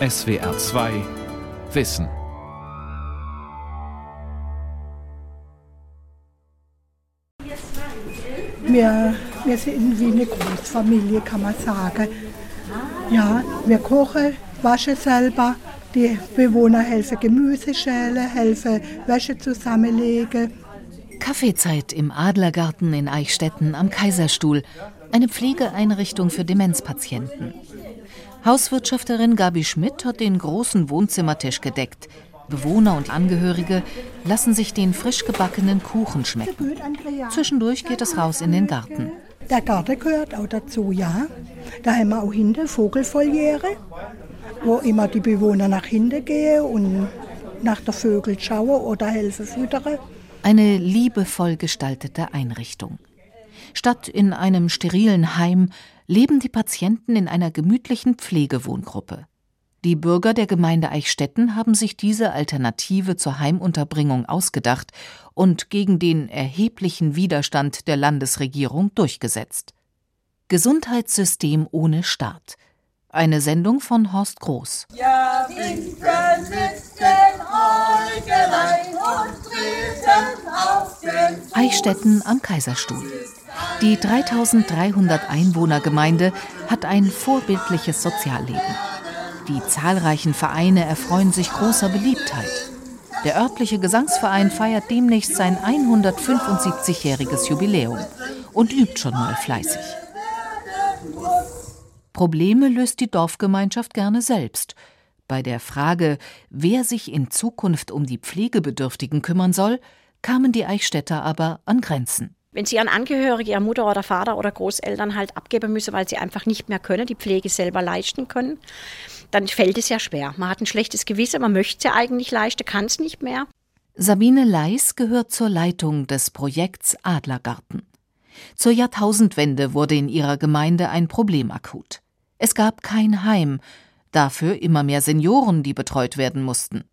SWR 2 Wissen. Wir, wir sind wie eine Großfamilie, kann man sagen. Ja, wir kochen, waschen selber. Die Bewohner helfen Gemüse schälen, helfen Wäsche zusammenlegen. Kaffeezeit im Adlergarten in Eichstätten am Kaiserstuhl, eine Pflegeeinrichtung für Demenzpatienten. Hauswirtschafterin Gabi Schmidt hat den großen Wohnzimmertisch gedeckt. Bewohner und Angehörige lassen sich den frisch gebackenen Kuchen schmecken. Zwischendurch geht es raus in den Garten. Der Garten gehört auch dazu, ja. Da haben wir auch hinten Vogelfoliere, wo immer die Bewohner nach hinten gehen und nach der Vögel schauen oder helfen füttern. Eine liebevoll gestaltete Einrichtung. Statt in einem sterilen Heim leben die Patienten in einer gemütlichen Pflegewohngruppe. Die Bürger der Gemeinde Eichstätten haben sich diese Alternative zur Heimunterbringung ausgedacht und gegen den erheblichen Widerstand der Landesregierung durchgesetzt. Gesundheitssystem ohne Staat. Eine Sendung von Horst Groß. Ja, Winkel sitzen Äugelein und treten auf den Eichstätten am Kaiserstuhl. Die 3300 Einwohnergemeinde hat ein vorbildliches Sozialleben. Die zahlreichen Vereine erfreuen sich großer Beliebtheit. Der örtliche Gesangsverein feiert demnächst sein 175-jähriges Jubiläum und übt schon mal fleißig. Probleme löst die Dorfgemeinschaft gerne selbst. Bei der Frage, wer sich in Zukunft um die Pflegebedürftigen kümmern soll, kamen die Eichstätter aber an Grenzen. Wenn sie ihren Angehörigen, ihre Mutter oder Vater oder Großeltern halt abgeben müssen, weil sie einfach nicht mehr können, die Pflege selber leisten können, dann fällt es ja schwer. Man hat ein schlechtes Gewissen, man möchte es ja eigentlich leisten, kann es nicht mehr. Sabine Leis gehört zur Leitung des Projekts Adlergarten. Zur Jahrtausendwende wurde in ihrer Gemeinde ein Problem akut. Es gab kein Heim, dafür immer mehr Senioren, die betreut werden mussten.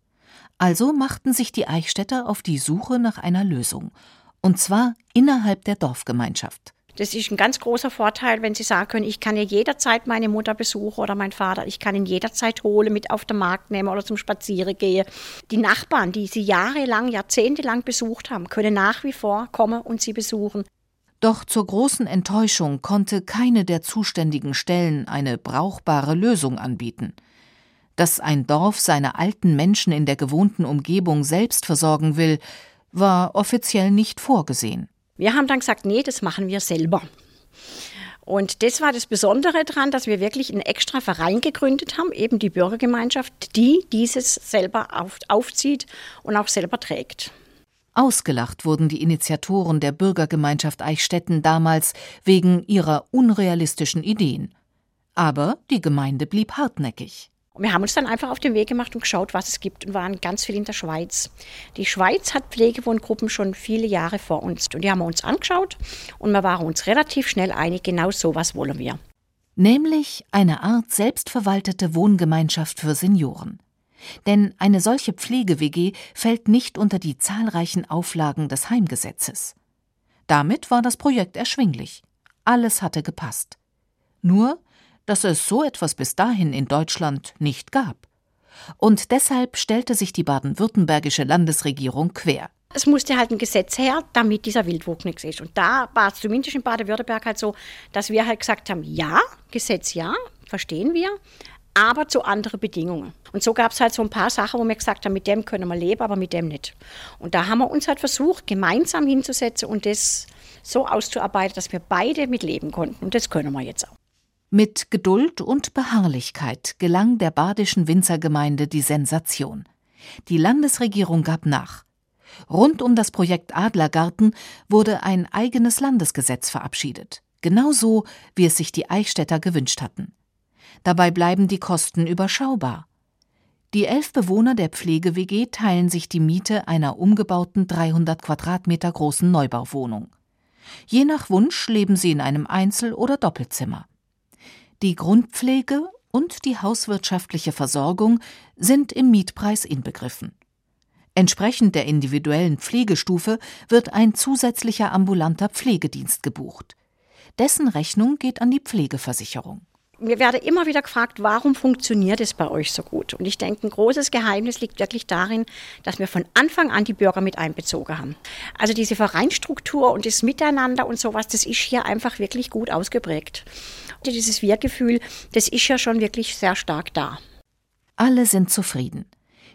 Also machten sich die Eichstätter auf die Suche nach einer Lösung, und zwar innerhalb der Dorfgemeinschaft. Das ist ein ganz großer Vorteil, wenn Sie sagen können, ich kann ja jederzeit meine Mutter besuchen oder meinen Vater, ich kann ihn jederzeit holen, mit auf den Markt nehmen oder zum Spazieren gehen. Die Nachbarn, die Sie jahrelang, jahrzehntelang besucht haben, können nach wie vor kommen und Sie besuchen. Doch zur großen Enttäuschung konnte keine der zuständigen Stellen eine brauchbare Lösung anbieten. Dass ein Dorf seine alten Menschen in der gewohnten Umgebung selbst versorgen will, war offiziell nicht vorgesehen. Wir haben dann gesagt, nee, das machen wir selber. Und das war das Besondere daran, dass wir wirklich einen extra Verein gegründet haben, eben die Bürgergemeinschaft, die dieses selber auf, aufzieht und auch selber trägt. Ausgelacht wurden die Initiatoren der Bürgergemeinschaft Eichstätten damals wegen ihrer unrealistischen Ideen. Aber die Gemeinde blieb hartnäckig. Wir haben uns dann einfach auf den Weg gemacht und geschaut, was es gibt und waren ganz viel in der Schweiz. Die Schweiz hat Pflegewohngruppen schon viele Jahre vor uns und die haben wir uns angeschaut und wir waren uns relativ schnell einig, genau so was wollen wir. Nämlich eine Art selbstverwaltete Wohngemeinschaft für Senioren. Denn eine solche Pflege-WG fällt nicht unter die zahlreichen Auflagen des Heimgesetzes. Damit war das Projekt erschwinglich. Alles hatte gepasst. Nur, dass es so etwas bis dahin in Deutschland nicht gab. Und deshalb stellte sich die baden-württembergische Landesregierung quer. Es musste halt ein Gesetz her, damit dieser Wildwuchs nichts ist. Und da war es zumindest in Baden-Württemberg halt so, dass wir halt gesagt haben, ja, Gesetz ja, verstehen wir, aber zu anderen Bedingungen. Und so gab es halt so ein paar Sachen, wo wir gesagt haben, mit dem können wir leben, aber mit dem nicht. Und da haben wir uns halt versucht, gemeinsam hinzusetzen und das so auszuarbeiten, dass wir beide mitleben konnten. Und das können wir jetzt auch. Mit Geduld und Beharrlichkeit gelang der badischen Winzergemeinde die Sensation. Die Landesregierung gab nach. Rund um das Projekt Adlergarten wurde ein eigenes Landesgesetz verabschiedet. Genauso, wie es sich die Eichstätter gewünscht hatten. Dabei bleiben die Kosten überschaubar. Die elf Bewohner der Pflege-WG teilen sich die Miete einer umgebauten 300 Quadratmeter großen Neubauwohnung. Je nach Wunsch leben sie in einem Einzel- oder Doppelzimmer. Die Grundpflege und die hauswirtschaftliche Versorgung sind im Mietpreis inbegriffen. Entsprechend der individuellen Pflegestufe wird ein zusätzlicher ambulanter Pflegedienst gebucht. Dessen Rechnung geht an die Pflegeversicherung. mir werde immer wieder gefragt, warum funktioniert es bei euch so gut? Und ich denke, ein großes Geheimnis liegt wirklich darin, dass wir von Anfang an die Bürger mit einbezogen haben. Also diese Vereinstruktur und das Miteinander und sowas, das ist hier einfach wirklich gut ausgeprägt. Dieses Wir-Gefühl, das ist ja schon wirklich sehr stark da. Alle sind zufrieden.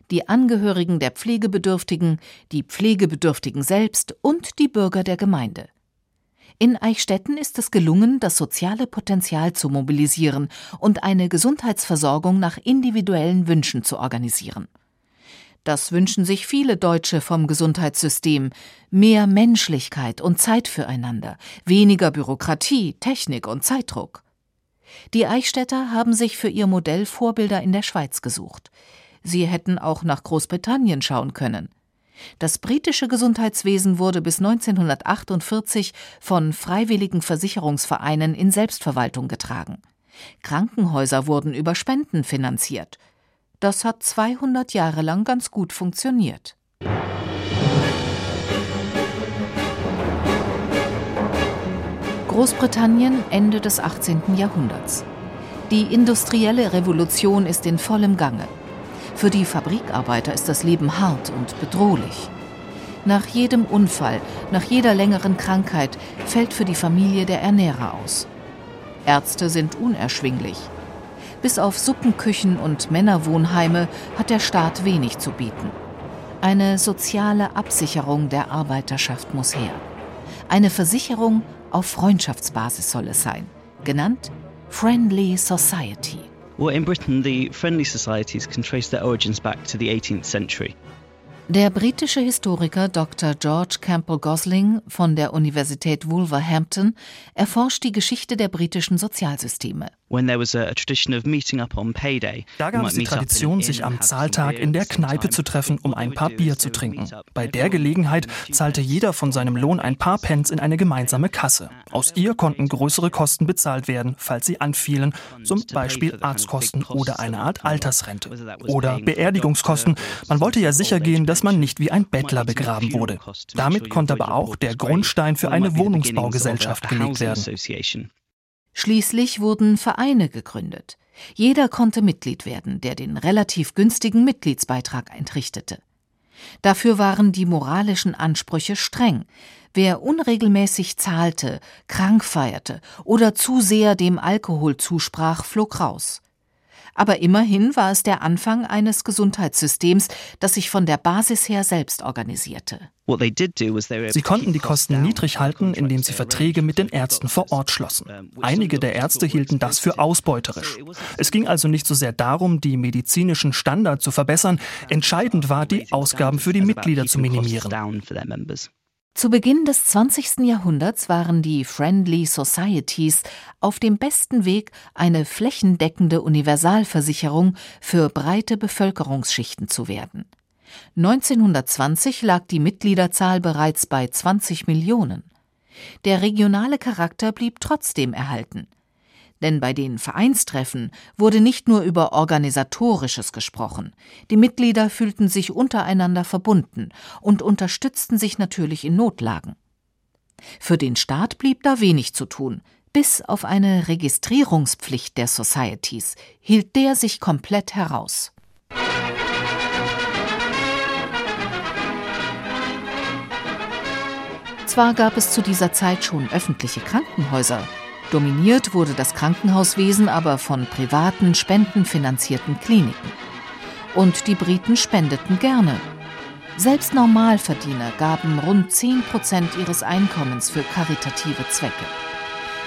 Die Angehörigen der Pflegebedürftigen, die Pflegebedürftigen selbst und die Bürger der Gemeinde. In Eichstätten ist es gelungen, das soziale Potenzial zu mobilisieren und eine Gesundheitsversorgung nach individuellen Wünschen zu organisieren. Das wünschen sich viele Deutsche vom Gesundheitssystem. Mehr Menschlichkeit und Zeit füreinander, weniger Bürokratie, Technik und Zeitdruck. Die Eichstätter haben sich für ihr Modell Vorbilder in der Schweiz gesucht. Sie hätten auch nach Großbritannien schauen können. Das britische Gesundheitswesen wurde bis 1948 von freiwilligen Versicherungsvereinen in Selbstverwaltung getragen. Krankenhäuser wurden über Spenden finanziert. Das hat 200 Jahre lang ganz gut funktioniert. Großbritannien Ende des 18. Jahrhunderts. Die industrielle Revolution ist in vollem Gange. Für die Fabrikarbeiter ist das Leben hart und bedrohlich. Nach jedem Unfall, nach jeder längeren Krankheit fällt für die Familie der Ernährer aus. Ärzte sind unerschwinglich. Bis auf Suppenküchen und Männerwohnheime hat der Staat wenig zu bieten. Eine soziale Absicherung der Arbeiterschaft muss her. Eine Versicherung auf Freundschaftsbasis soll es sein, genannt Friendly Society. Well, in Britain, the friendly societies can trace their origins back to the 18th century. Der britische Historiker Dr. George Campbell Gosling von der Universität Wolverhampton erforscht die Geschichte der britischen Sozialsysteme. Da gab es die Tradition, sich am Zahltag in der Kneipe zu treffen, um ein paar Bier zu trinken. Bei der Gelegenheit zahlte jeder von seinem Lohn ein paar Pence in eine gemeinsame Kasse. Aus ihr konnten größere Kosten bezahlt werden, falls sie anfielen, zum Beispiel Arztkosten oder eine Art Altersrente. Oder Beerdigungskosten. Man wollte ja sicher gehen, dass dass man nicht wie ein Bettler begraben wurde. Damit konnte aber auch der Grundstein für eine Wohnungsbaugesellschaft gelegt werden. Schließlich wurden Vereine gegründet. Jeder konnte Mitglied werden, der den relativ günstigen Mitgliedsbeitrag entrichtete. Dafür waren die moralischen Ansprüche streng. Wer unregelmäßig zahlte, krank feierte oder zu sehr dem Alkohol zusprach, flog raus. Aber immerhin war es der Anfang eines Gesundheitssystems, das sich von der Basis her selbst organisierte. Sie konnten die Kosten niedrig halten, indem sie Verträge mit den Ärzten vor Ort schlossen. Einige der Ärzte hielten das für ausbeuterisch. Es ging also nicht so sehr darum, die medizinischen Standards zu verbessern, entscheidend war, die Ausgaben für die Mitglieder zu minimieren. Zu Beginn des 20. Jahrhunderts waren die Friendly Societies auf dem besten Weg, eine flächendeckende Universalversicherung für breite Bevölkerungsschichten zu werden. 1920 lag die Mitgliederzahl bereits bei 20 Millionen. Der regionale Charakter blieb trotzdem erhalten denn bei den Vereinstreffen wurde nicht nur über Organisatorisches gesprochen. Die Mitglieder fühlten sich untereinander verbunden und unterstützten sich natürlich in Notlagen. Für den Staat blieb da wenig zu tun. Bis auf eine Registrierungspflicht der Societies hielt der sich komplett heraus. Zwar gab es zu dieser Zeit schon öffentliche Krankenhäuser, Dominiert wurde das Krankenhauswesen aber von privaten, spendenfinanzierten Kliniken. Und die Briten spendeten gerne. Selbst Normalverdiener gaben rund 10 Prozent ihres Einkommens für karitative Zwecke.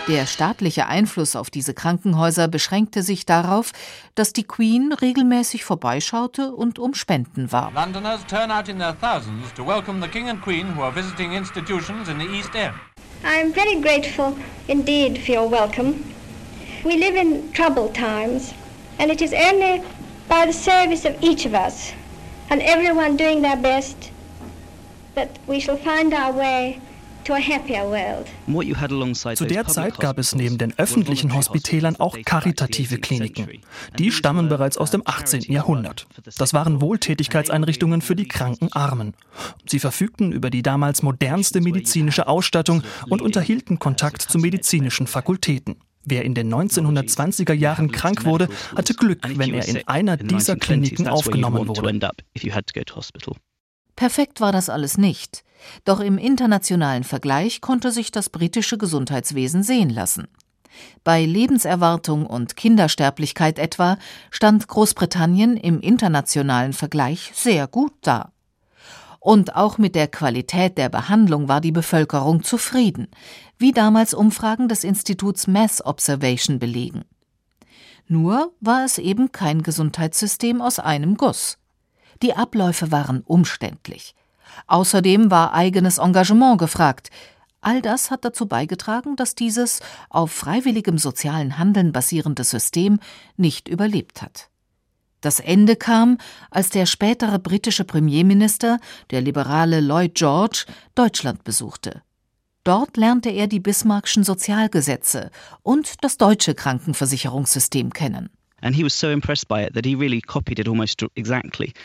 Der staatliche Einfluss auf diese Krankenhäuser beschränkte sich darauf, dass die Queen regelmäßig vorbeischaute und um Spenden warb. Londoners turn out in their thousands to welcome the King and Queen who are visiting institutions in the East End. I'm very grateful indeed for your welcome. We live in troubled times, and it is only by the service of each of us and everyone doing their best that we shall find our way Zu der Zeit gab es neben den öffentlichen Hospitälern auch karitative Kliniken. Die stammen bereits aus dem 18. Jahrhundert. Das waren Wohltätigkeitseinrichtungen für die kranken Armen. Sie verfügten über die damals modernste medizinische Ausstattung und unterhielten Kontakt zu medizinischen Fakultäten. Wer in den 1920er Jahren krank wurde, hatte Glück, wenn er in einer dieser Kliniken aufgenommen wurde. Perfekt war das alles nicht. Doch im internationalen Vergleich konnte sich das britische Gesundheitswesen sehen lassen. Bei Lebenserwartung und Kindersterblichkeit etwa stand Großbritannien im internationalen Vergleich sehr gut da. Und auch mit der Qualität der Behandlung war die Bevölkerung zufrieden, wie damals Umfragen des Instituts Mass Observation belegen. Nur war es eben kein Gesundheitssystem aus einem Guss. Die Abläufe waren umständlich. Außerdem war eigenes Engagement gefragt, All das hat dazu beigetragen, dass dieses auf freiwilligem sozialen Handeln basierende System nicht überlebt hat. Das Ende kam, als der spätere britische Premierminister, der liberale Lloyd George, Deutschland besuchte. Dort lernte er die Bismarckschen Sozialgesetze und das deutsche Krankenversicherungssystem kennen.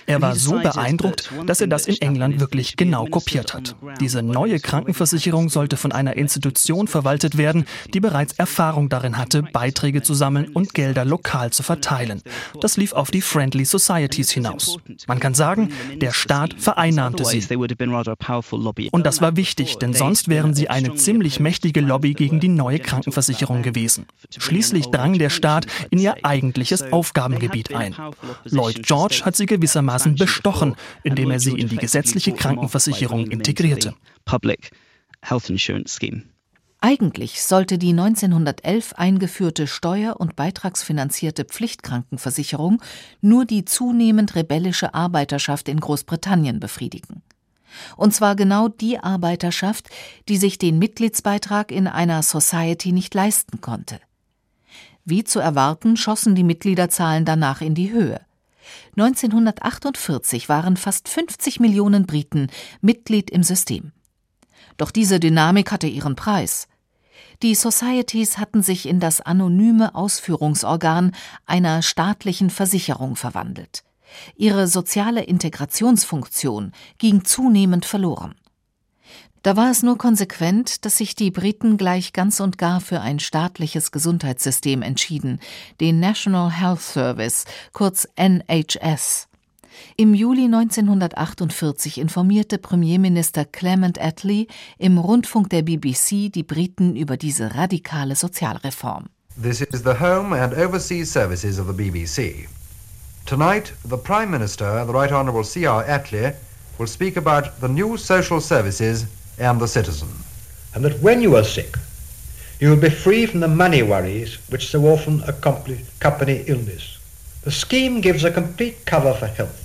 Er war so beeindruckt, dass er das in England wirklich genau kopiert hat. Diese neue Krankenversicherung sollte von einer Institution verwaltet werden, die bereits Erfahrung darin hatte, Beiträge zu sammeln und Gelder lokal zu verteilen. Das lief auf die Friendly Societies hinaus. Man kann sagen, der Staat vereinnahmte sie. Und das war wichtig, denn sonst wären sie eine ziemlich mächtige Lobby gegen die neue Krankenversicherung gewesen. Schließlich drang der Staat in ihr eigentliches öffentliches Aufgabengebiet ein. Lloyd George hat sie gewissermaßen bestochen, indem er sie in die gesetzliche Krankenversicherung integrierte. Eigentlich sollte die 1911 eingeführte steuer- und beitragsfinanzierte Pflichtkrankenversicherung nur die zunehmend rebellische Arbeiterschaft in Großbritannien befriedigen. Und zwar genau die Arbeiterschaft, die sich den Mitgliedsbeitrag in einer Society nicht leisten konnte. Wie zu erwarten, schossen die Mitgliederzahlen danach in die Höhe. 1948 waren fast 50 Millionen Briten Mitglied im System. Doch diese Dynamik hatte ihren Preis. Die Societies hatten sich in das anonyme Ausführungsorgan einer staatlichen Versicherung verwandelt. Ihre soziale Integrationsfunktion ging zunehmend verloren. Da war es nur konsequent, dass sich die Briten gleich ganz und gar für ein staatliches Gesundheitssystem entschieden, den National Health Service, kurz NHS. Im Juli 1948 informierte Premierminister Clement Attlee im Rundfunk der BBC die Briten über diese radikale Sozialreform. This is the Home and Overseas Services of the BBC. Tonight, the Prime Minister, the Right Honourable C.R. Attlee, will speak about the new social services and the citizen. And that when you are sick, you will be free from the money worries which so often accompany illness. The scheme gives a complete cover for health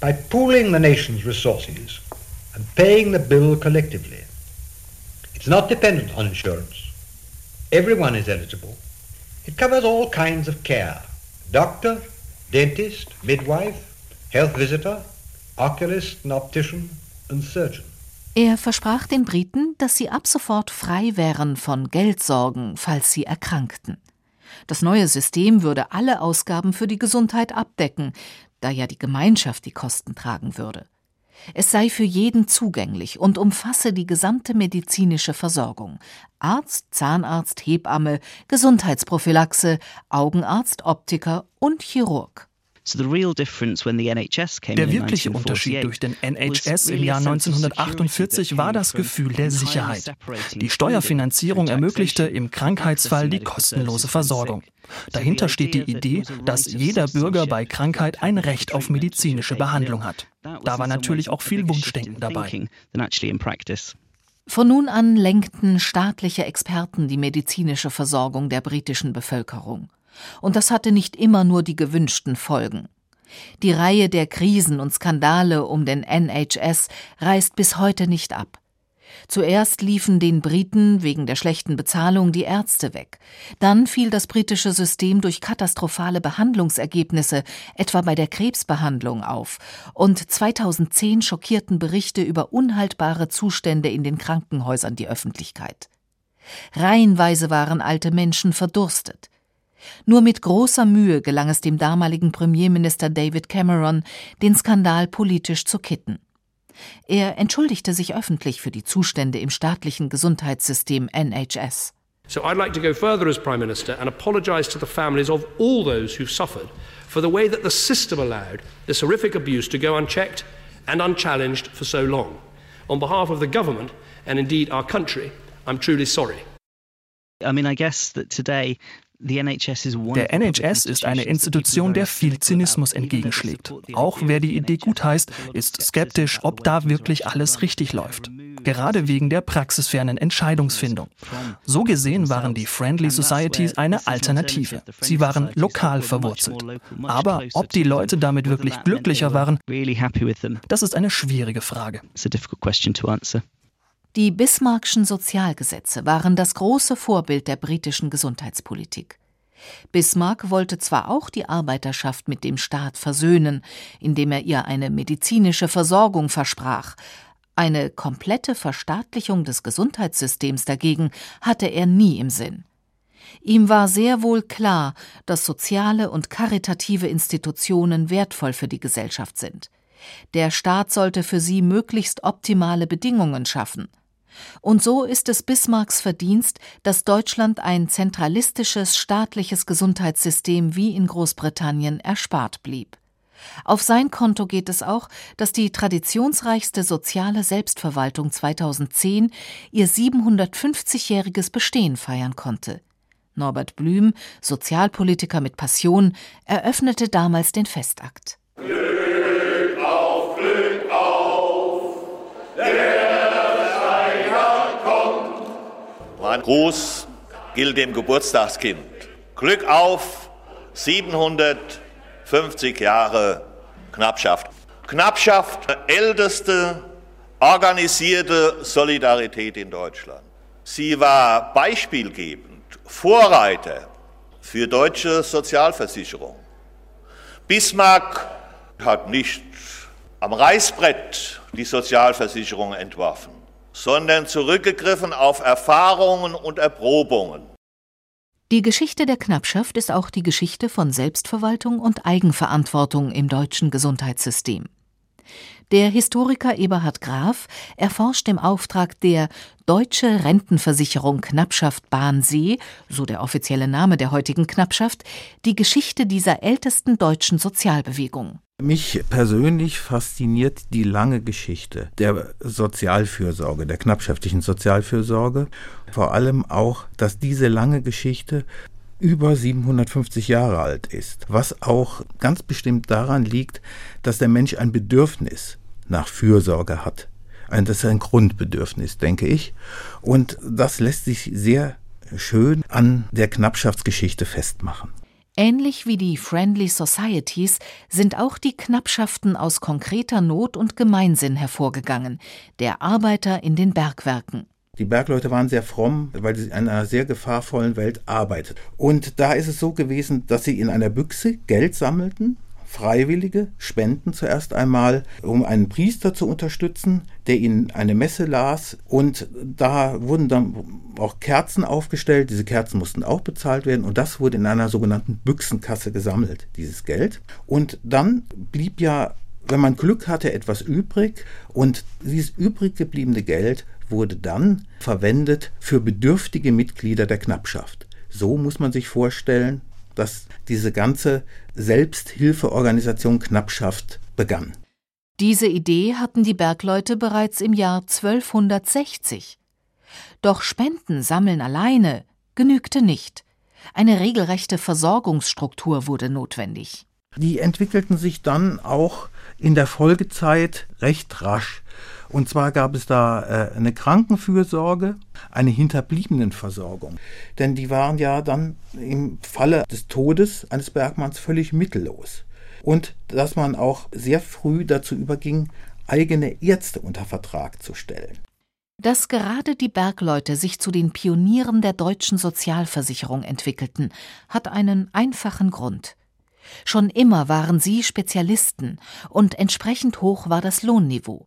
by pooling the nation's resources and paying the bill collectively. It's not dependent on insurance. Everyone is eligible. It covers all kinds of care. Doctor, dentist, midwife, health visitor, oculist and optician, and surgeon. Er versprach den Briten, dass sie ab sofort frei wären von Geldsorgen, falls sie erkrankten. Das neue System würde alle Ausgaben für die Gesundheit abdecken, da ja die Gemeinschaft die Kosten tragen würde. Es sei für jeden zugänglich und umfasse die gesamte medizinische Versorgung Arzt, Zahnarzt, Hebamme, Gesundheitsprophylaxe, Augenarzt, Optiker und Chirurg. Der wirkliche Unterschied durch den NHS im Jahr 1948 war das Gefühl der Sicherheit. Die Steuerfinanzierung ermöglichte im Krankheitsfall die kostenlose Versorgung. Dahinter steht die Idee, dass jeder Bürger bei Krankheit ein Recht auf medizinische Behandlung hat. Da war natürlich auch viel Wunschdenken dabei. Von nun an lenkten staatliche Experten die medizinische Versorgung der britischen Bevölkerung. Und das hatte nicht immer nur die gewünschten Folgen. Die Reihe der Krisen und Skandale um den NHS reißt bis heute nicht ab. Zuerst liefen den Briten wegen der schlechten Bezahlung die Ärzte weg. Dann fiel das britische System durch katastrophale Behandlungsergebnisse, etwa bei der Krebsbehandlung, auf. Und 2010 schockierten Berichte über unhaltbare Zustände in den Krankenhäusern die Öffentlichkeit. Reihenweise waren alte Menschen verdurstet. Nur mit großer Mühe gelang es dem damaligen Premierminister David Cameron, den Skandal politisch zu kitten. Er entschuldigte sich öffentlich für die Zustände im staatlichen Gesundheitssystem NHS. So I'd like to go further as Prime Minister and apologise to the families of all those who've suffered for the way that the system allowed this horrific abuse to go unchecked and unchallenged for so long. On behalf of the government and indeed our country, I'm truly sorry. I mean, I guess that today Der NHS ist eine Institution, der viel Zynismus entgegenschlägt. Auch wer die Idee gutheißt, ist skeptisch, ob da wirklich alles richtig läuft. Gerade wegen der praxisfernen Entscheidungsfindung. So gesehen waren die Friendly Societies eine Alternative. Sie waren lokal verwurzelt. Aber ob die Leute damit wirklich glücklicher waren, das ist eine schwierige Frage. Die Bismarckschen Sozialgesetze waren das große Vorbild der britischen Gesundheitspolitik. Bismarck wollte zwar auch die Arbeiterschaft mit dem Staat versöhnen, indem er ihr eine medizinische Versorgung versprach, eine komplette Verstaatlichung des Gesundheitssystems dagegen hatte er nie im Sinn. Ihm war sehr wohl klar, dass soziale und karitative Institutionen wertvoll für die Gesellschaft sind. Der Staat sollte für sie möglichst optimale Bedingungen schaffen. Und so ist es Bismarcks Verdienst, dass Deutschland ein zentralistisches staatliches Gesundheitssystem wie in Großbritannien erspart blieb. Auf sein Konto geht es auch, dass die traditionsreichste soziale Selbstverwaltung 2010 ihr 750-jähriges Bestehen feiern konnte. Norbert Blüm, Sozialpolitiker mit Passion, eröffnete damals den Festakt. Glück Mein Gruß gilt dem Geburtstagskind. Glück auf, 750 Jahre Knappschaft. Knappschaft, älteste organisierte Solidarität in Deutschland. Sie war beispielgebend, Vorreiter für deutsche Sozialversicherung. Bismarck hat nicht am Reißbrett die Sozialversicherung entworfen sondern zurückgegriffen auf Erfahrungen und Erprobungen. Die Geschichte der Knappschaft ist auch die Geschichte von Selbstverwaltung und Eigenverantwortung im deutschen Gesundheitssystem. Der Historiker Eberhard Graf erforscht im Auftrag der Deutsche Rentenversicherung Knappschaft Bahnsee, so der offizielle Name der heutigen Knappschaft, die Geschichte dieser ältesten deutschen Sozialbewegung. Mich persönlich fasziniert die lange Geschichte der Sozialfürsorge, der knappschaftlichen Sozialfürsorge. Vor allem auch, dass diese lange Geschichte über 750 Jahre alt ist, was auch ganz bestimmt daran liegt, dass der Mensch ein Bedürfnis nach Fürsorge hat. Das ist ein Grundbedürfnis, denke ich. Und das lässt sich sehr schön an der Knappschaftsgeschichte festmachen. Ähnlich wie die Friendly Societies sind auch die Knappschaften aus konkreter Not und Gemeinsinn hervorgegangen, der Arbeiter in den Bergwerken. Die Bergleute waren sehr fromm, weil sie in einer sehr gefahrvollen Welt arbeiteten. Und da ist es so gewesen, dass sie in einer Büchse Geld sammelten Freiwillige spenden zuerst einmal, um einen Priester zu unterstützen, der ihnen eine Messe las. Und da wurden dann auch Kerzen aufgestellt. Diese Kerzen mussten auch bezahlt werden. Und das wurde in einer sogenannten Büchsenkasse gesammelt, dieses Geld. Und dann blieb ja, wenn man Glück hatte, etwas übrig. Und dieses übrig gebliebene Geld wurde dann verwendet für bedürftige Mitglieder der Knappschaft. So muss man sich vorstellen, dass diese ganze Selbsthilfeorganisation Knappschaft begann. Diese Idee hatten die Bergleute bereits im Jahr 1260. Doch Spenden sammeln alleine genügte nicht. Eine regelrechte Versorgungsstruktur wurde notwendig. Die entwickelten sich dann auch in der Folgezeit recht rasch. Und zwar gab es da äh, eine Krankenfürsorge, eine Hinterbliebenenversorgung. Denn die waren ja dann im Falle des Todes eines Bergmanns völlig mittellos. Und dass man auch sehr früh dazu überging, eigene Ärzte unter Vertrag zu stellen. Dass gerade die Bergleute sich zu den Pionieren der deutschen Sozialversicherung entwickelten, hat einen einfachen Grund. Schon immer waren sie Spezialisten und entsprechend hoch war das Lohnniveau.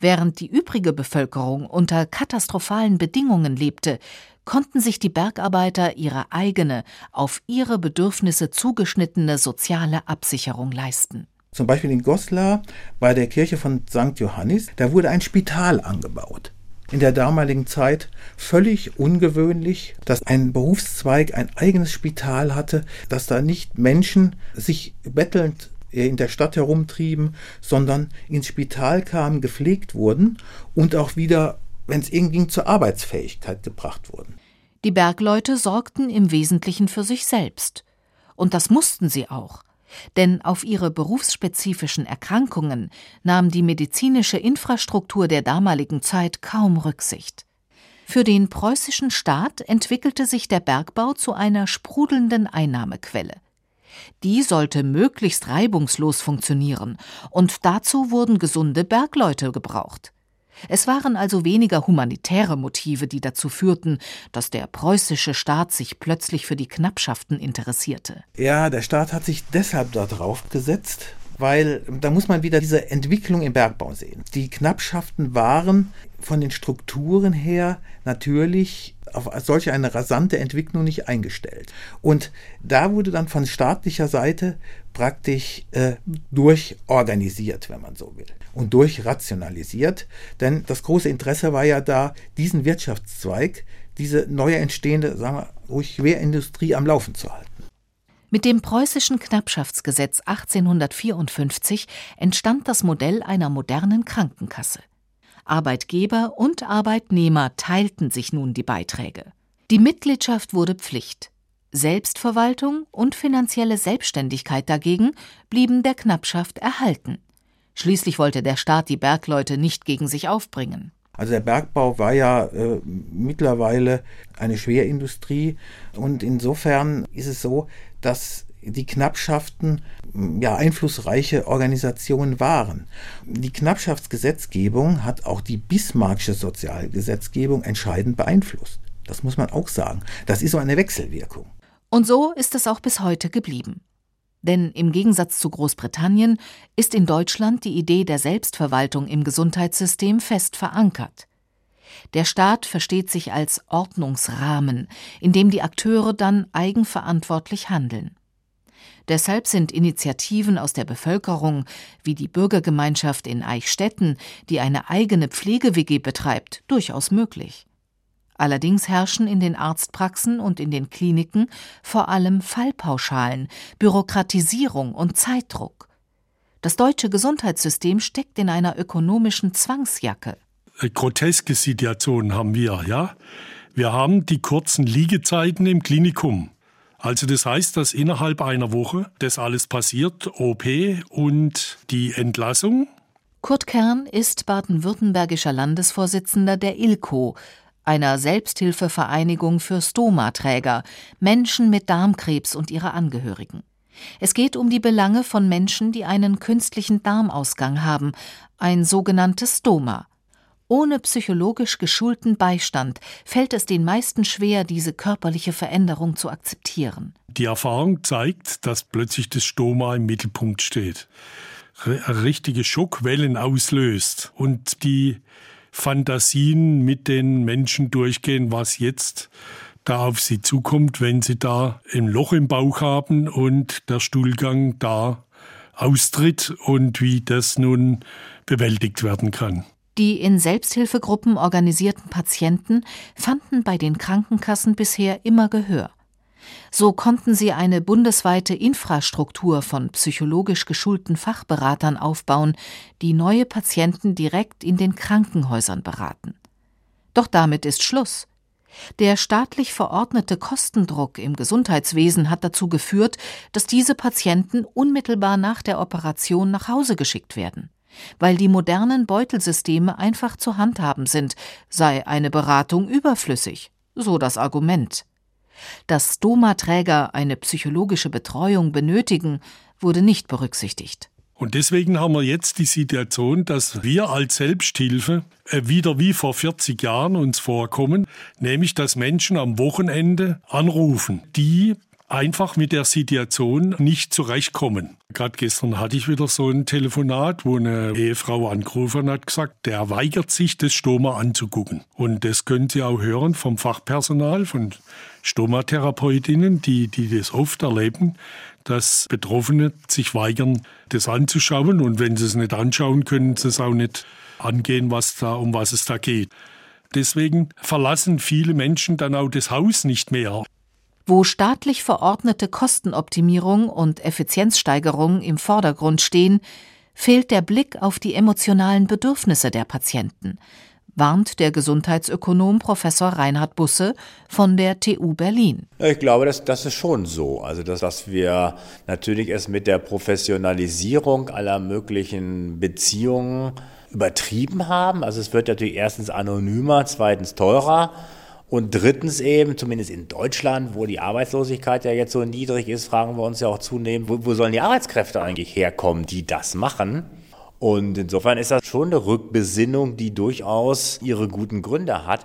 Während die übrige Bevölkerung unter katastrophalen Bedingungen lebte, konnten sich die Bergarbeiter ihre eigene, auf ihre Bedürfnisse zugeschnittene soziale Absicherung leisten. Zum Beispiel in Goslar bei der Kirche von St. Johannes, da wurde ein Spital angebaut. In der damaligen Zeit völlig ungewöhnlich, dass ein Berufszweig ein eigenes Spital hatte, dass da nicht Menschen sich bettelnd in der Stadt herumtrieben, sondern ins Spital kamen, gepflegt wurden und auch wieder, wenn es irgendwie zur Arbeitsfähigkeit gebracht wurden. Die Bergleute sorgten im Wesentlichen für sich selbst. Und das mussten sie auch. Denn auf ihre berufsspezifischen Erkrankungen nahm die medizinische Infrastruktur der damaligen Zeit kaum Rücksicht. Für den preußischen Staat entwickelte sich der Bergbau zu einer sprudelnden Einnahmequelle. Die sollte möglichst reibungslos funktionieren, und dazu wurden gesunde Bergleute gebraucht. Es waren also weniger humanitäre Motive, die dazu führten, dass der preußische Staat sich plötzlich für die Knappschaften interessierte. Ja, der Staat hat sich deshalb darauf gesetzt, weil da muss man wieder diese Entwicklung im Bergbau sehen. Die Knappschaften waren von den Strukturen her natürlich auf solche eine rasante Entwicklung nicht eingestellt. Und da wurde dann von staatlicher Seite praktisch äh, durchorganisiert, wenn man so will, und durchrationalisiert. Denn das große Interesse war ja da, diesen Wirtschaftszweig, diese neue entstehende, sagen wir, ruhig Schwerindustrie am Laufen zu halten. Mit dem preußischen Knappschaftsgesetz 1854 entstand das Modell einer modernen Krankenkasse. Arbeitgeber und Arbeitnehmer teilten sich nun die Beiträge. Die Mitgliedschaft wurde Pflicht. Selbstverwaltung und finanzielle Selbstständigkeit dagegen blieben der Knappschaft erhalten. Schließlich wollte der Staat die Bergleute nicht gegen sich aufbringen. Also der Bergbau war ja äh, mittlerweile eine Schwerindustrie und insofern ist es so, dass die Knappschaften ja einflussreiche Organisationen waren. Die Knappschaftsgesetzgebung hat auch die bismarckische Sozialgesetzgebung entscheidend beeinflusst. Das muss man auch sagen. Das ist so eine Wechselwirkung. Und so ist es auch bis heute geblieben. Denn im Gegensatz zu Großbritannien ist in Deutschland die Idee der Selbstverwaltung im Gesundheitssystem fest verankert. Der Staat versteht sich als Ordnungsrahmen, in dem die Akteure dann eigenverantwortlich handeln. Deshalb sind Initiativen aus der Bevölkerung, wie die Bürgergemeinschaft in Eichstätten, die eine eigene Pflege-WG betreibt, durchaus möglich. Allerdings herrschen in den Arztpraxen und in den Kliniken vor allem Fallpauschalen, Bürokratisierung und Zeitdruck. Das deutsche Gesundheitssystem steckt in einer ökonomischen Zwangsjacke. Groteske Situationen haben wir, ja. Wir haben die kurzen Liegezeiten im Klinikum. Also das heißt, dass innerhalb einer Woche das alles passiert, OP und die Entlassung. Kurt Kern ist baden-württembergischer Landesvorsitzender der ILCO, einer Selbsthilfevereinigung für Stomaträger, Menschen mit Darmkrebs und ihre Angehörigen. Es geht um die Belange von Menschen, die einen künstlichen Darmausgang haben, ein sogenanntes Stoma. Ohne psychologisch geschulten Beistand fällt es den meisten schwer, diese körperliche Veränderung zu akzeptieren. Die Erfahrung zeigt, dass plötzlich das Stoma im Mittelpunkt steht, richtige Schockwellen auslöst und die Fantasien mit den Menschen durchgehen, was jetzt da auf sie zukommt, wenn sie da ein Loch im Bauch haben und der Stuhlgang da austritt und wie das nun bewältigt werden kann. Die in Selbsthilfegruppen organisierten Patienten fanden bei den Krankenkassen bisher immer Gehör. So konnten sie eine bundesweite Infrastruktur von psychologisch geschulten Fachberatern aufbauen, die neue Patienten direkt in den Krankenhäusern beraten. Doch damit ist Schluss. Der staatlich verordnete Kostendruck im Gesundheitswesen hat dazu geführt, dass diese Patienten unmittelbar nach der Operation nach Hause geschickt werden. Weil die modernen Beutelsysteme einfach zu handhaben sind, sei eine Beratung überflüssig, so das Argument. Dass Stomaträger eine psychologische Betreuung benötigen, wurde nicht berücksichtigt. Und deswegen haben wir jetzt die Situation, dass wir als Selbsthilfe äh, wieder wie vor 40 Jahren uns vorkommen, nämlich dass Menschen am Wochenende anrufen, die einfach mit der Situation nicht zurechtkommen. Gerade gestern hatte ich wieder so ein Telefonat, wo eine Ehefrau angerufen hat gesagt, der weigert sich, das Stoma anzugucken. Und das können Sie auch hören vom Fachpersonal, von Stomatherapeutinnen, die, die das oft erleben, dass Betroffene sich weigern, das anzuschauen. Und wenn sie es nicht anschauen, können sie es auch nicht angehen, was da, um was es da geht. Deswegen verlassen viele Menschen dann auch das Haus nicht mehr. Wo staatlich verordnete Kostenoptimierung und Effizienzsteigerung im Vordergrund stehen, fehlt der Blick auf die emotionalen Bedürfnisse der Patienten, warnt der Gesundheitsökonom Professor Reinhard Busse von der TU Berlin. Ich glaube, das, das ist schon so. Also, dass, dass wir natürlich es mit der Professionalisierung aller möglichen Beziehungen übertrieben haben. Also es wird natürlich erstens anonymer, zweitens teurer. Und drittens eben, zumindest in Deutschland, wo die Arbeitslosigkeit ja jetzt so niedrig ist, fragen wir uns ja auch zunehmend, wo, wo sollen die Arbeitskräfte eigentlich herkommen, die das machen? Und insofern ist das schon eine Rückbesinnung, die durchaus ihre guten Gründe hat.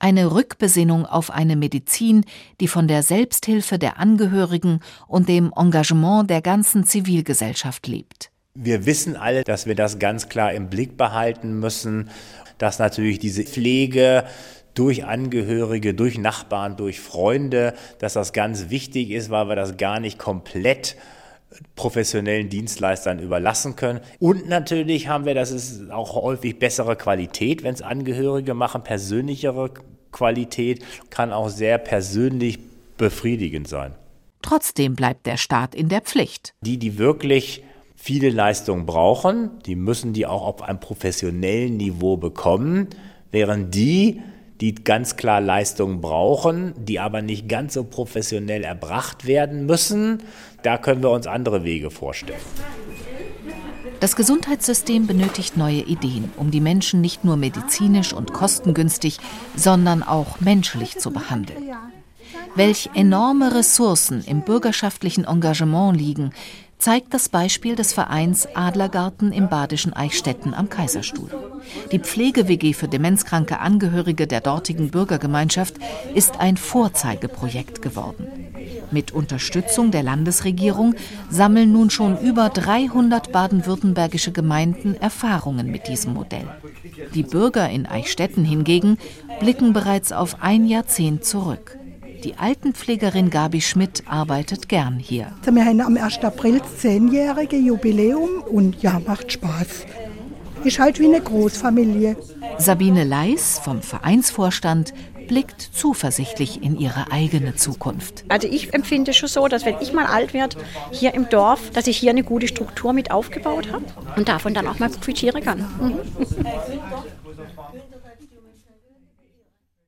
Eine Rückbesinnung auf eine Medizin, die von der Selbsthilfe der Angehörigen und dem Engagement der ganzen Zivilgesellschaft lebt. Wir wissen alle, dass wir das ganz klar im Blick behalten müssen, dass natürlich diese Pflege durch Angehörige, durch Nachbarn, durch Freunde, dass das ganz wichtig ist, weil wir das gar nicht komplett professionellen Dienstleistern überlassen können. Und natürlich haben wir, das ist auch häufig bessere Qualität, wenn es Angehörige machen, persönlichere Qualität, kann auch sehr persönlich befriedigend sein. Trotzdem bleibt der Staat in der Pflicht. Die, die wirklich viele Leistungen brauchen, die müssen die auch auf einem professionellen Niveau bekommen, während die, die ganz klar Leistungen brauchen, die aber nicht ganz so professionell erbracht werden müssen, da können wir uns andere Wege vorstellen. Das Gesundheitssystem benötigt neue Ideen, um die Menschen nicht nur medizinisch und kostengünstig, sondern auch menschlich zu behandeln. Welch enorme Ressourcen im bürgerschaftlichen Engagement liegen, zeigt das Beispiel des Vereins Adlergarten im badischen Eichstätten am Kaiserstuhl. Die Pflege-WG für demenzkranke Angehörige der dortigen Bürgergemeinschaft ist ein Vorzeigeprojekt geworden. Mit Unterstützung der Landesregierung sammeln nun schon über 300 baden-württembergische Gemeinden Erfahrungen mit diesem Modell. Die Bürger in Eichstätten hingegen blicken bereits auf ein Jahrzehnt zurück. Die Altenpflegerin Gabi Schmidt arbeitet gern hier. Wir haben am 1. April das zehnjährige Jubiläum und ja, macht Spaß. Ist halt wie eine Großfamilie. Sabine Leis vom Vereinsvorstand blickt zuversichtlich in ihre eigene Zukunft. Also ich empfinde schon so, dass wenn ich mal alt werde, hier im Dorf, dass ich hier eine gute Struktur mit aufgebaut habe und davon dann auch mal profitieren kann. Mhm.